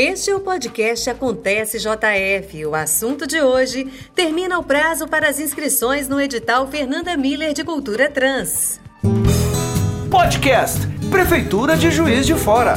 Este é o podcast Acontece JF. O assunto de hoje termina o prazo para as inscrições no edital Fernanda Miller de Cultura Trans. Podcast Prefeitura de Juiz de Fora.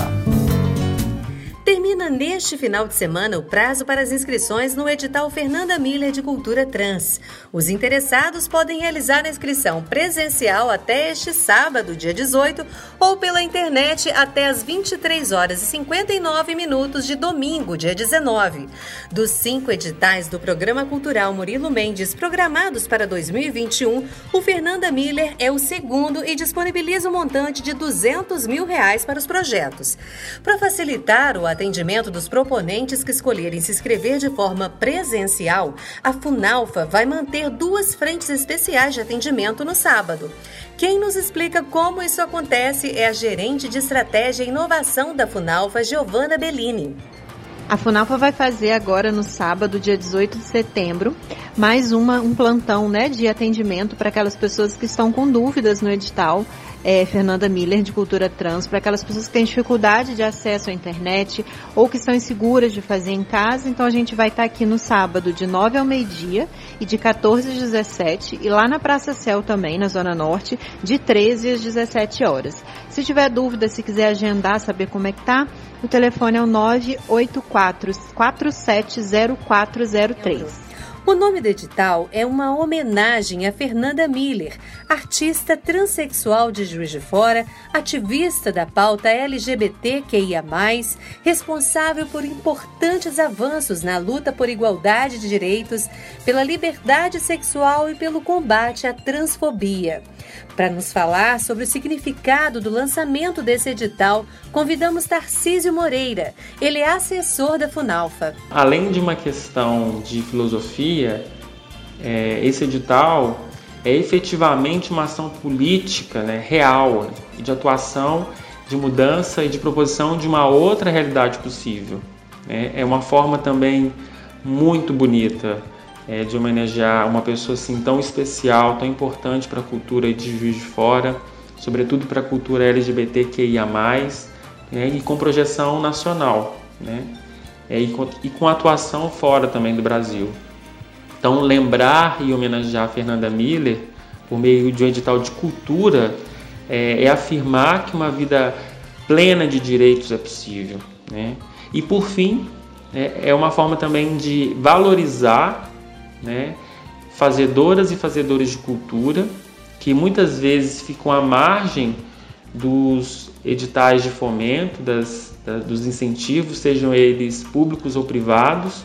Termina neste final de semana o prazo para as inscrições no edital Fernanda Miller de Cultura Trans. Os interessados podem realizar a inscrição presencial até este sábado, dia 18, ou pela internet até as 23 horas e 59 minutos de domingo, dia 19. Dos cinco editais do Programa Cultural Murilo Mendes programados para 2021, o Fernanda Miller é o segundo e disponibiliza um montante de 200 mil reais para os projetos. Para facilitar o atendimento dos proponentes que escolherem se inscrever de forma presencial, a Funalfa vai manter duas frentes especiais de atendimento no sábado. Quem nos explica como isso acontece é a gerente de estratégia e inovação da Funalfa, Giovana Bellini. A Funalfa vai fazer agora no sábado, dia 18 de setembro, mais uma, um plantão né, de atendimento para aquelas pessoas que estão com dúvidas no edital é, Fernanda Miller de Cultura Trans, para aquelas pessoas que têm dificuldade de acesso à internet ou que estão inseguras de fazer em casa. Então a gente vai estar aqui no sábado, de 9 ao meio-dia e de 14 às 17 e lá na Praça Céu também, na Zona Norte, de 13 às 17 horas. Se tiver dúvida, se quiser agendar, saber como é que tá, o telefone é o 984 470403. O nome do edital é uma homenagem a Fernanda Miller, artista transexual de Juiz de Fora, ativista da pauta LGBTQIA+, responsável por importantes avanços na luta por igualdade de direitos, pela liberdade sexual e pelo combate à transfobia. Para nos falar sobre o significado do lançamento desse edital, convidamos Tarcísio Moreira. Ele é assessor da Funalfa. Além de uma questão de filosofia, é, esse edital é efetivamente uma ação política né, real, de atuação, de mudança e de proposição de uma outra realidade possível. Né? É uma forma também muito bonita é, de homenagear uma pessoa assim tão especial, tão importante para a cultura de Juiz de Fora, sobretudo para a cultura LGBTQIA+, né, e com projeção nacional, né, é, e, com, e com atuação fora também do Brasil. Então, lembrar e homenagear a Fernanda Miller por meio de um edital de cultura é, é afirmar que uma vida plena de direitos é possível. Né? E, por fim, é, é uma forma também de valorizar né, fazedoras e fazedores de cultura que muitas vezes ficam à margem dos editais de fomento, das, da, dos incentivos, sejam eles públicos ou privados,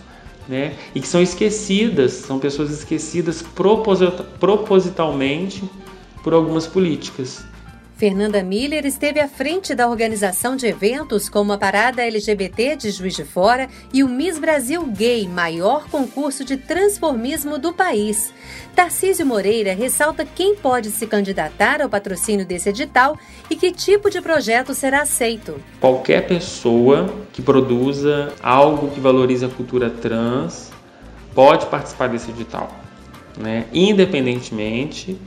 né, e que são esquecidas, são pessoas esquecidas propositalmente por algumas políticas. Fernanda Miller esteve à frente da organização de eventos como a Parada LGBT de Juiz de Fora e o Miss Brasil Gay, maior concurso de transformismo do país. Tarcísio Moreira ressalta quem pode se candidatar ao patrocínio desse edital e que tipo de projeto será aceito. Qualquer pessoa que produza algo que valorize a cultura trans pode participar desse edital, né? independentemente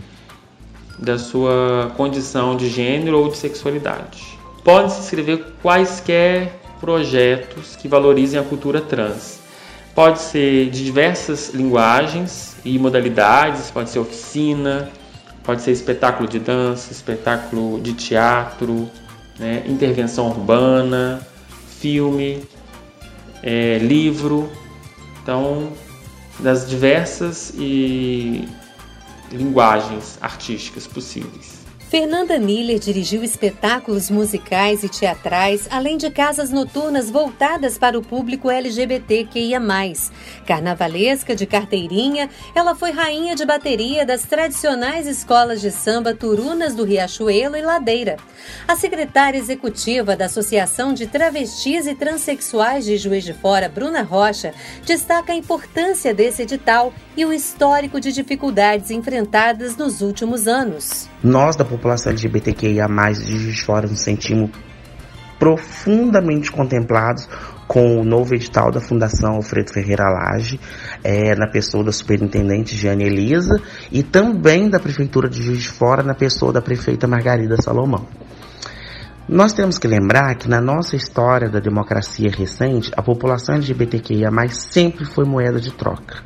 da sua condição de gênero ou de sexualidade. Podem se inscrever quaisquer projetos que valorizem a cultura trans. Pode ser de diversas linguagens e modalidades, pode ser oficina, pode ser espetáculo de dança, espetáculo de teatro, né, intervenção urbana, filme, é, livro. Então, das diversas e linguagens artísticas possíveis. Fernanda Miller dirigiu espetáculos musicais e teatrais, além de casas noturnas voltadas para o público LGBTQIA+. Carnavalesca de carteirinha, ela foi rainha de bateria das tradicionais escolas de samba Turunas do Riachuelo e Ladeira. A secretária executiva da Associação de Travestis e Transsexuais de Juiz de Fora, Bruna Rocha, destaca a importância desse edital e o histórico de dificuldades enfrentadas nos últimos anos. Nós, da população LGBTQIA+, de Juiz de Fora, nos sentimos profundamente contemplados com o novo edital da Fundação Alfredo Ferreira Lage, é, na pessoa da superintendente Giane Elisa e também da Prefeitura de Juiz de Fora, na pessoa da prefeita Margarida Salomão. Nós temos que lembrar que na nossa história da democracia recente, a população LGBTQIA sempre foi moeda de troca.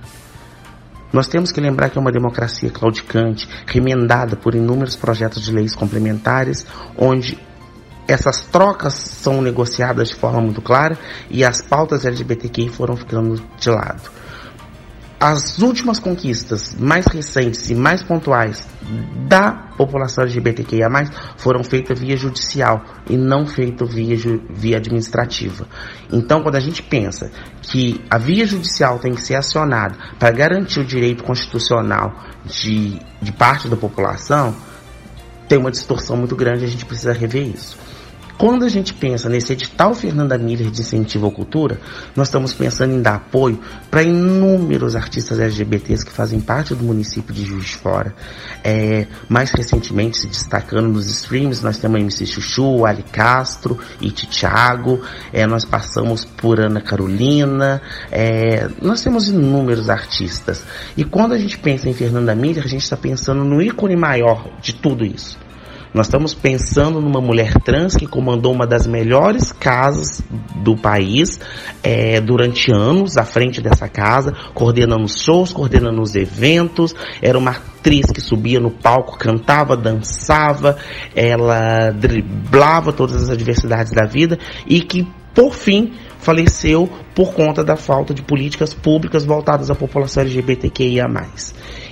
Nós temos que lembrar que é uma democracia claudicante, remendada por inúmeros projetos de leis complementares, onde essas trocas são negociadas de forma muito clara e as pautas LGBTQI foram ficando de lado. As últimas conquistas mais recentes e mais pontuais da população LGBTQIA+, foram feitas via judicial e não feitas via, via administrativa. Então, quando a gente pensa que a via judicial tem que ser acionada para garantir o direito constitucional de, de parte da população, tem uma distorção muito grande e a gente precisa rever isso. Quando a gente pensa nesse edital Fernanda Miller de incentivo à cultura, nós estamos pensando em dar apoio para inúmeros artistas LGBTs que fazem parte do município de Juiz de Fora. É, mais recentemente, se destacando nos streams, nós temos a MC Chuchu, Ali Castro, Iti Thiago, é, nós passamos por Ana Carolina, é, nós temos inúmeros artistas. E quando a gente pensa em Fernanda Miller, a gente está pensando no ícone maior de tudo isso nós estamos pensando numa mulher trans que comandou uma das melhores casas do país é, durante anos à frente dessa casa, coordenando shows, coordenando os eventos. Era uma atriz que subia no palco, cantava, dançava, ela driblava todas as adversidades da vida e que, por fim, faleceu por conta da falta de políticas públicas voltadas à população LGBTQIA+.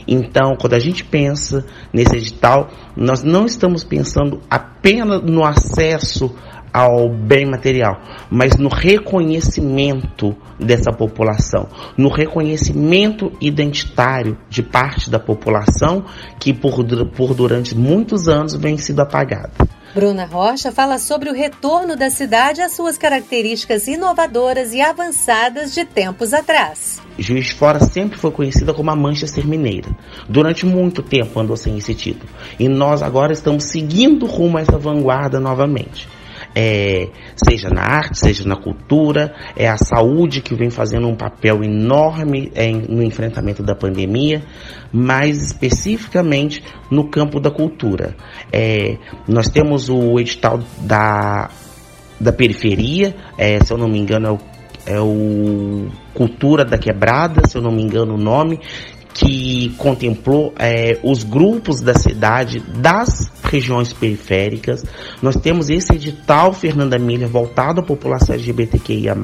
Então, quando a gente pensa nesse edital, nós não estamos pensando apenas no acesso ao bem material, mas no reconhecimento dessa população, no reconhecimento identitário de parte da população que por, por durante muitos anos vem sido apagada. Bruna Rocha fala sobre o retorno da cidade às suas características inovadoras e avançadas de tempos atrás. Juiz de Fora sempre foi conhecida como a Manchester Mineira. Durante muito tempo andou sem esse título. E nós agora estamos seguindo rumo a essa vanguarda novamente é, seja na arte, seja na cultura, é a saúde que vem fazendo um papel enorme é, no enfrentamento da pandemia, mais especificamente no campo da cultura. É, nós temos o edital da, da periferia, é, se eu não me engano é o, é o Cultura da Quebrada, se eu não me engano o nome, que contemplou é, os grupos da cidade das regiões periféricas. Nós temos esse edital Fernanda Miller voltado à população LGBTQIA+.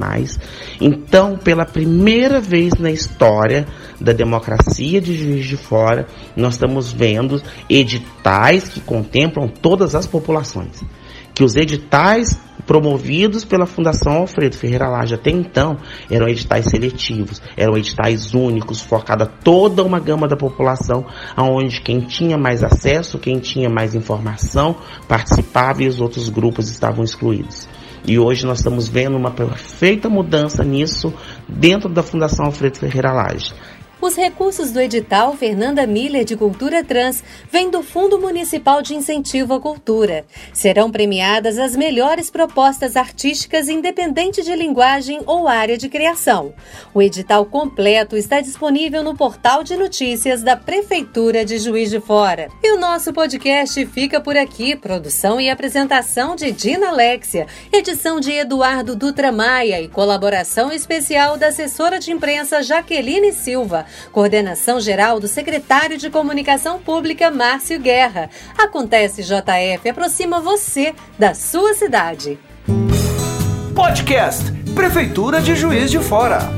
Então, pela primeira vez na história da democracia de Juiz de Fora, nós estamos vendo editais que contemplam todas as populações. Que os editais promovidos pela Fundação Alfredo Ferreira Laje até então eram editais seletivos, eram editais únicos, focada toda uma gama da população, aonde quem tinha mais acesso, quem tinha mais informação, participava e os outros grupos estavam excluídos. E hoje nós estamos vendo uma perfeita mudança nisso dentro da Fundação Alfredo Ferreira Laje. Os recursos do edital Fernanda Miller de Cultura Trans vêm do Fundo Municipal de Incentivo à Cultura. Serão premiadas as melhores propostas artísticas independente de linguagem ou área de criação. O edital completo está disponível no portal de notícias da Prefeitura de Juiz de Fora. E o nosso podcast fica por aqui. Produção e apresentação de Dina Alexia, edição de Eduardo Dutra Maia e colaboração especial da assessora de imprensa Jaqueline Silva. Coordenação geral do secretário de Comunicação Pública, Márcio Guerra. Acontece JF aproxima você da sua cidade. Podcast Prefeitura de Juiz de Fora.